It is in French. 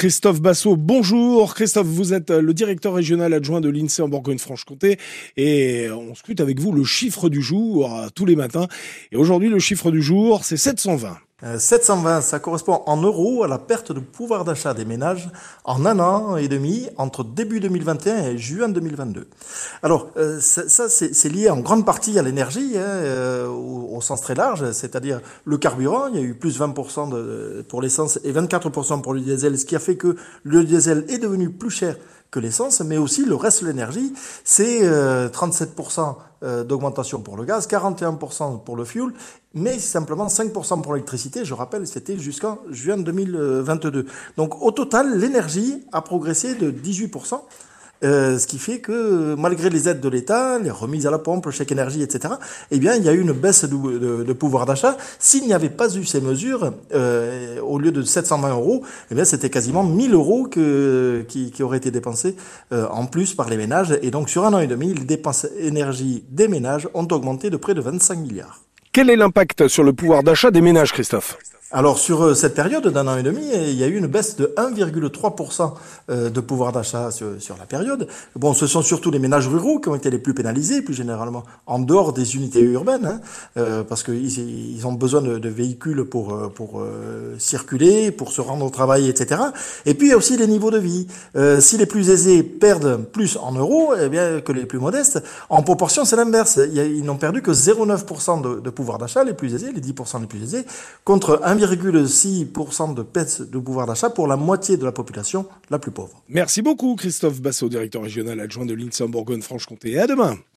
Christophe Bassot. Bonjour Christophe, vous êtes le directeur régional adjoint de l'INSEE en Bourgogne-Franche-Comté et on scrute avec vous le chiffre du jour euh, tous les matins. Et aujourd'hui, le chiffre du jour, c'est 720. 720, euh, ça correspond en euros à la perte de pouvoir d'achat des ménages en un an et demi entre début 2021 et juin 2022. Alors euh, ça, c'est lié en grande partie à l'énergie hein, euh, au, sens très large, c'est-à-dire le carburant. Il y a eu plus 20% de, pour l'essence et 24% pour le diesel, ce qui a fait que le diesel est devenu plus cher que l'essence, mais aussi le reste de l'énergie, c'est 37% euh, d'augmentation pour le gaz, 41% pour le fuel, mais simplement 5% pour l'électricité. Je rappelle, c'était jusqu'en juin 2022. Donc au total, l'énergie a progressé de 18%. Euh, ce qui fait que malgré les aides de l'État, les remises à la pompe, le chèque énergie, etc., eh bien, il y a eu une baisse de, pouvoir d'achat. S'il n'y avait pas eu ces mesures, euh, au lieu de 720 euros, eh bien, c'était quasiment 1000 euros qui auraient été dépensés euh, en plus par les ménages. Et donc, sur un an et demi, les dépenses énergie des ménages ont augmenté de près de 25 milliards. Quel est l'impact sur le pouvoir d'achat des ménages, Christophe? Alors sur euh, cette période d'un an et demi, il y a eu une baisse de 1,3% euh, de pouvoir d'achat sur, la période. Bon, ce sont surtout les ménages ruraux qui ont été les plus pénalisés, plus généralement en dehors des unités urbaines, hein, euh, parce qu'ils ils ont besoin de, véhicules pour, pour circuler, pour se rendre au travail, etc. Et puis il y a aussi les niveaux de vie. si les plus aisés perdent plus en euros eh bien, que les plus modestes, en proportion c'est l'inverse. Ils n'ont perdu que 0,9% de, de pouvoir d'achat, les plus aisés, les 10% les plus aisés, contre 1, 1,6% de perte de pouvoir d'achat pour la moitié de la population la plus pauvre. Merci beaucoup Christophe Bassot, directeur régional adjoint de l'INSEE en Bourgogne-Franche-Comté. À demain.